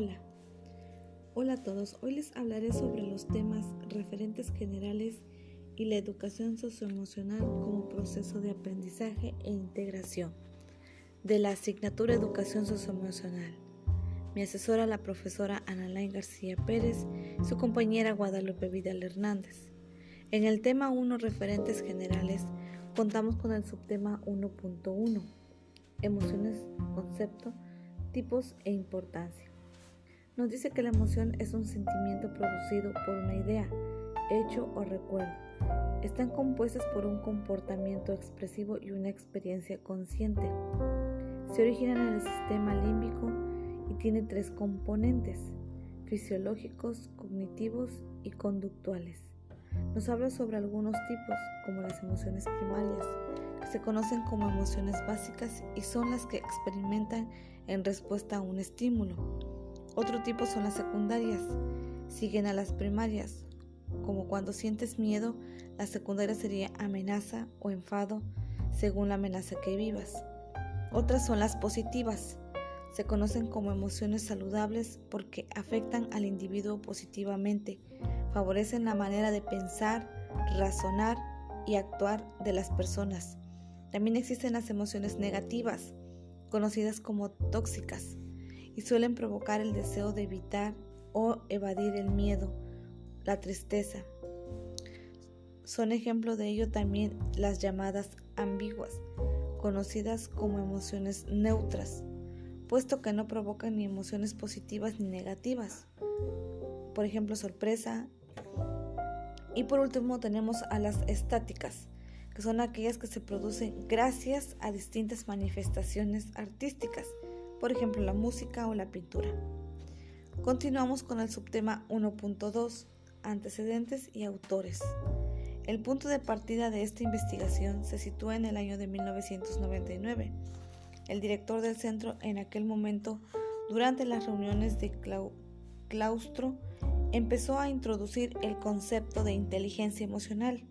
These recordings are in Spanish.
Hola, hola a todos. Hoy les hablaré sobre los temas referentes generales y la educación socioemocional como proceso de aprendizaje e integración de la asignatura Educación Socioemocional. Mi asesora la profesora Analain García Pérez, su compañera Guadalupe Vidal Hernández. En el tema 1 referentes generales contamos con el subtema 1.1 emociones, concepto, tipos e importancia nos dice que la emoción es un sentimiento producido por una idea, hecho o recuerdo. Están compuestas por un comportamiento expresivo y una experiencia consciente. Se originan en el sistema límbico y tiene tres componentes, fisiológicos, cognitivos y conductuales. Nos habla sobre algunos tipos, como las emociones primarias, que se conocen como emociones básicas y son las que experimentan en respuesta a un estímulo. Otro tipo son las secundarias. Siguen a las primarias. Como cuando sientes miedo, la secundaria sería amenaza o enfado según la amenaza que vivas. Otras son las positivas. Se conocen como emociones saludables porque afectan al individuo positivamente, favorecen la manera de pensar, razonar y actuar de las personas. También existen las emociones negativas, conocidas como tóxicas y suelen provocar el deseo de evitar o evadir el miedo, la tristeza. Son ejemplo de ello también las llamadas ambiguas, conocidas como emociones neutras, puesto que no provocan ni emociones positivas ni negativas. Por ejemplo, sorpresa. Y por último tenemos a las estáticas, que son aquellas que se producen gracias a distintas manifestaciones artísticas por ejemplo la música o la pintura. Continuamos con el subtema 1.2, antecedentes y autores. El punto de partida de esta investigación se sitúa en el año de 1999. El director del centro en aquel momento, durante las reuniones de claustro, empezó a introducir el concepto de inteligencia emocional.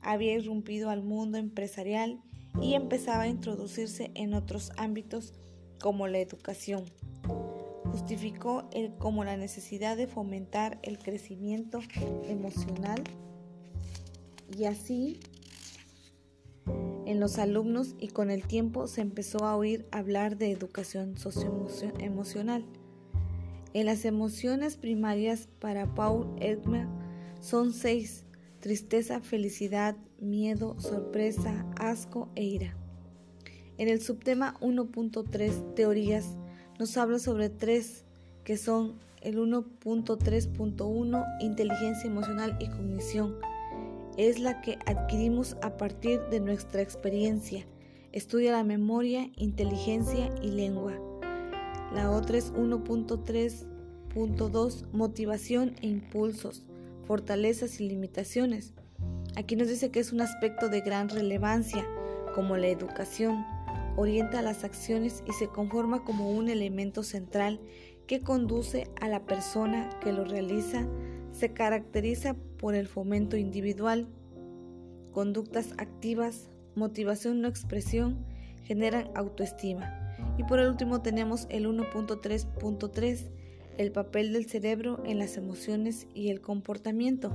Había irrumpido al mundo empresarial y empezaba a introducirse en otros ámbitos como la educación. Justificó el, como la necesidad de fomentar el crecimiento emocional y así en los alumnos y con el tiempo se empezó a oír hablar de educación socioemocional. En las emociones primarias para Paul Ekman son seis, tristeza, felicidad, miedo, sorpresa, asco e ira. En el subtema 1.3 Teorías nos habla sobre tres que son el 1.3.1 Inteligencia emocional y cognición. Es la que adquirimos a partir de nuestra experiencia. Estudia la memoria, inteligencia y lengua. La otra es 1.3.2 Motivación e impulsos, fortalezas y limitaciones. Aquí nos dice que es un aspecto de gran relevancia, como la educación orienta las acciones y se conforma como un elemento central que conduce a la persona que lo realiza, se caracteriza por el fomento individual, conductas activas, motivación no expresión, generan autoestima. Y por último tenemos el 1.3.3, el papel del cerebro en las emociones y el comportamiento.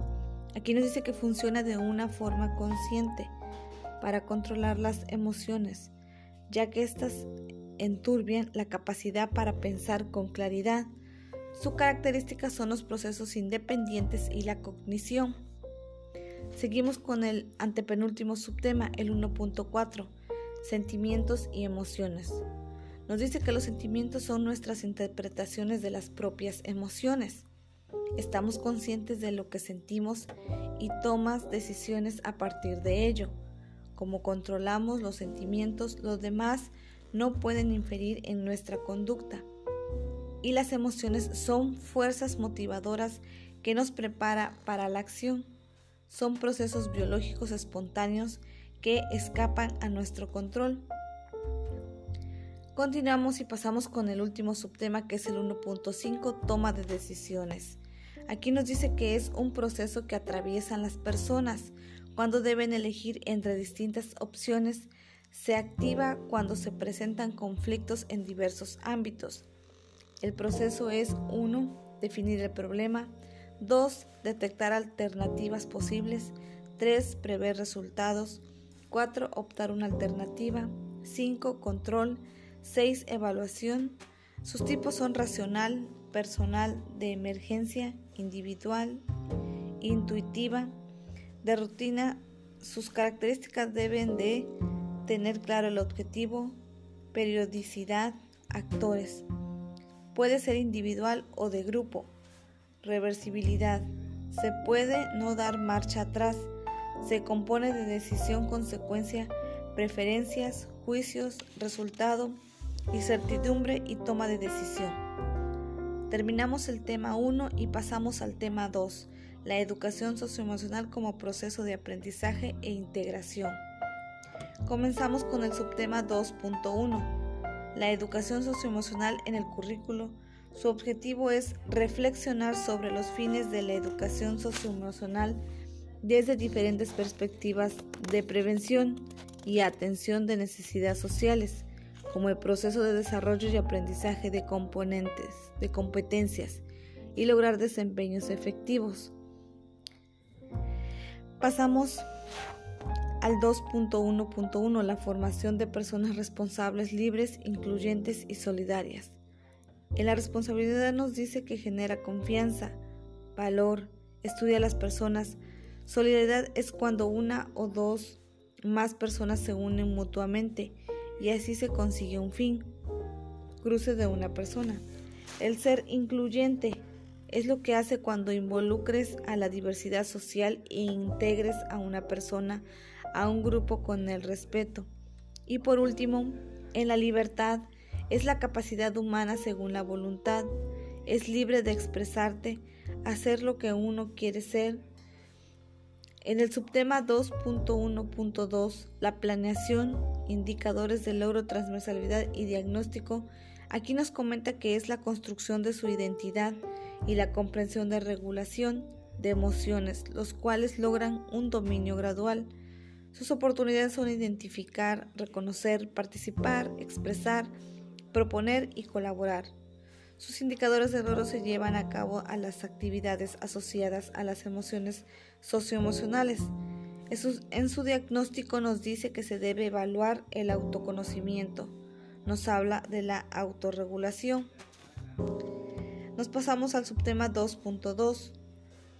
Aquí nos dice que funciona de una forma consciente para controlar las emociones ya que éstas enturbian la capacidad para pensar con claridad. Su característica son los procesos independientes y la cognición. Seguimos con el antepenúltimo subtema, el 1.4, sentimientos y emociones. Nos dice que los sentimientos son nuestras interpretaciones de las propias emociones. Estamos conscientes de lo que sentimos y tomas decisiones a partir de ello. Como controlamos los sentimientos, los demás no pueden inferir en nuestra conducta. Y las emociones son fuerzas motivadoras que nos prepara para la acción. Son procesos biológicos espontáneos que escapan a nuestro control. Continuamos y pasamos con el último subtema que es el 1.5, toma de decisiones. Aquí nos dice que es un proceso que atraviesan las personas, cuando deben elegir entre distintas opciones, se activa cuando se presentan conflictos en diversos ámbitos. El proceso es 1. Definir el problema. 2. Detectar alternativas posibles. 3. Prever resultados. 4. Optar una alternativa. 5. Control. 6. Evaluación. Sus tipos son racional, personal, de emergencia, individual, intuitiva, de rutina. Sus características deben de tener claro el objetivo, periodicidad, actores. Puede ser individual o de grupo. Reversibilidad. Se puede no dar marcha atrás. Se compone de decisión, consecuencia, preferencias, juicios, resultado, incertidumbre y toma de decisión. Terminamos el tema 1 y pasamos al tema 2, la educación socioemocional como proceso de aprendizaje e integración. Comenzamos con el subtema 2.1, la educación socioemocional en el currículo. Su objetivo es reflexionar sobre los fines de la educación socioemocional desde diferentes perspectivas de prevención y atención de necesidades sociales como el proceso de desarrollo y aprendizaje de componentes, de competencias y lograr desempeños efectivos. Pasamos al 2.1.1, la formación de personas responsables, libres, incluyentes y solidarias. En la responsabilidad nos dice que genera confianza, valor, estudia a las personas. Solidaridad es cuando una o dos más personas se unen mutuamente y así se consigue un fin. Cruce de una persona. El ser incluyente es lo que hace cuando involucres a la diversidad social e integres a una persona, a un grupo con el respeto. Y por último, en la libertad es la capacidad humana según la voluntad. Es libre de expresarte, hacer lo que uno quiere ser. En el subtema 2.1.2, la planeación indicadores de logro, transversalidad y diagnóstico, aquí nos comenta que es la construcción de su identidad y la comprensión de regulación de emociones, los cuales logran un dominio gradual. Sus oportunidades son identificar, reconocer, participar, expresar, proponer y colaborar. Sus indicadores de logro se llevan a cabo a las actividades asociadas a las emociones socioemocionales en su diagnóstico nos dice que se debe evaluar el autoconocimiento. Nos habla de la autorregulación. Nos pasamos al subtema 2.2,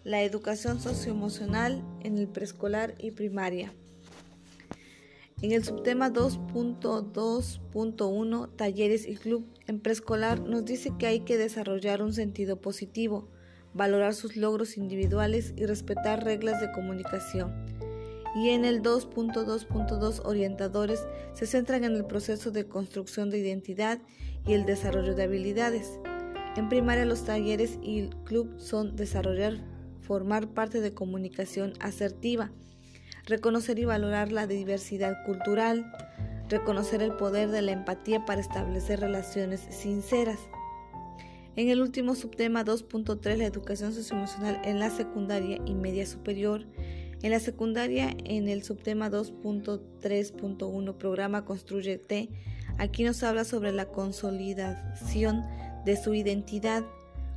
la educación socioemocional en el preescolar y primaria. En el subtema 2.2.1, talleres y club en preescolar, nos dice que hay que desarrollar un sentido positivo, valorar sus logros individuales y respetar reglas de comunicación y en el 2.2.2 orientadores se centran en el proceso de construcción de identidad y el desarrollo de habilidades. En primaria los talleres y el club son desarrollar, formar parte de comunicación asertiva, reconocer y valorar la diversidad cultural, reconocer el poder de la empatía para establecer relaciones sinceras. En el último subtema 2.3, la educación socioemocional en la secundaria y media superior, en la secundaria, en el subtema 2.3.1, programa Construyete, aquí nos habla sobre la consolidación de su identidad,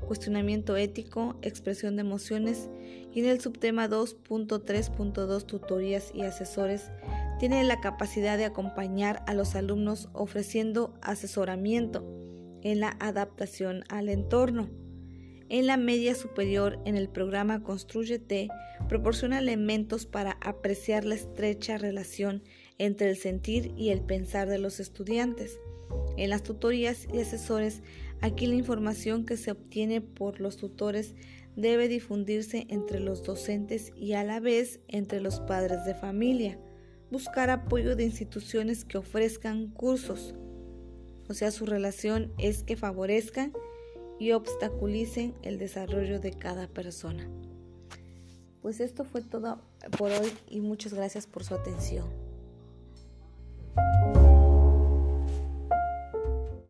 cuestionamiento ético, expresión de emociones, y en el subtema 2.3.2, tutorías y asesores, tiene la capacidad de acompañar a los alumnos ofreciendo asesoramiento en la adaptación al entorno. En la media superior, en el programa Construyete, proporciona elementos para apreciar la estrecha relación entre el sentir y el pensar de los estudiantes. En las tutorías y asesores, aquí la información que se obtiene por los tutores debe difundirse entre los docentes y a la vez entre los padres de familia. Buscar apoyo de instituciones que ofrezcan cursos. O sea, su relación es que favorezcan y obstaculicen el desarrollo de cada persona. Pues esto fue todo por hoy y muchas gracias por su atención.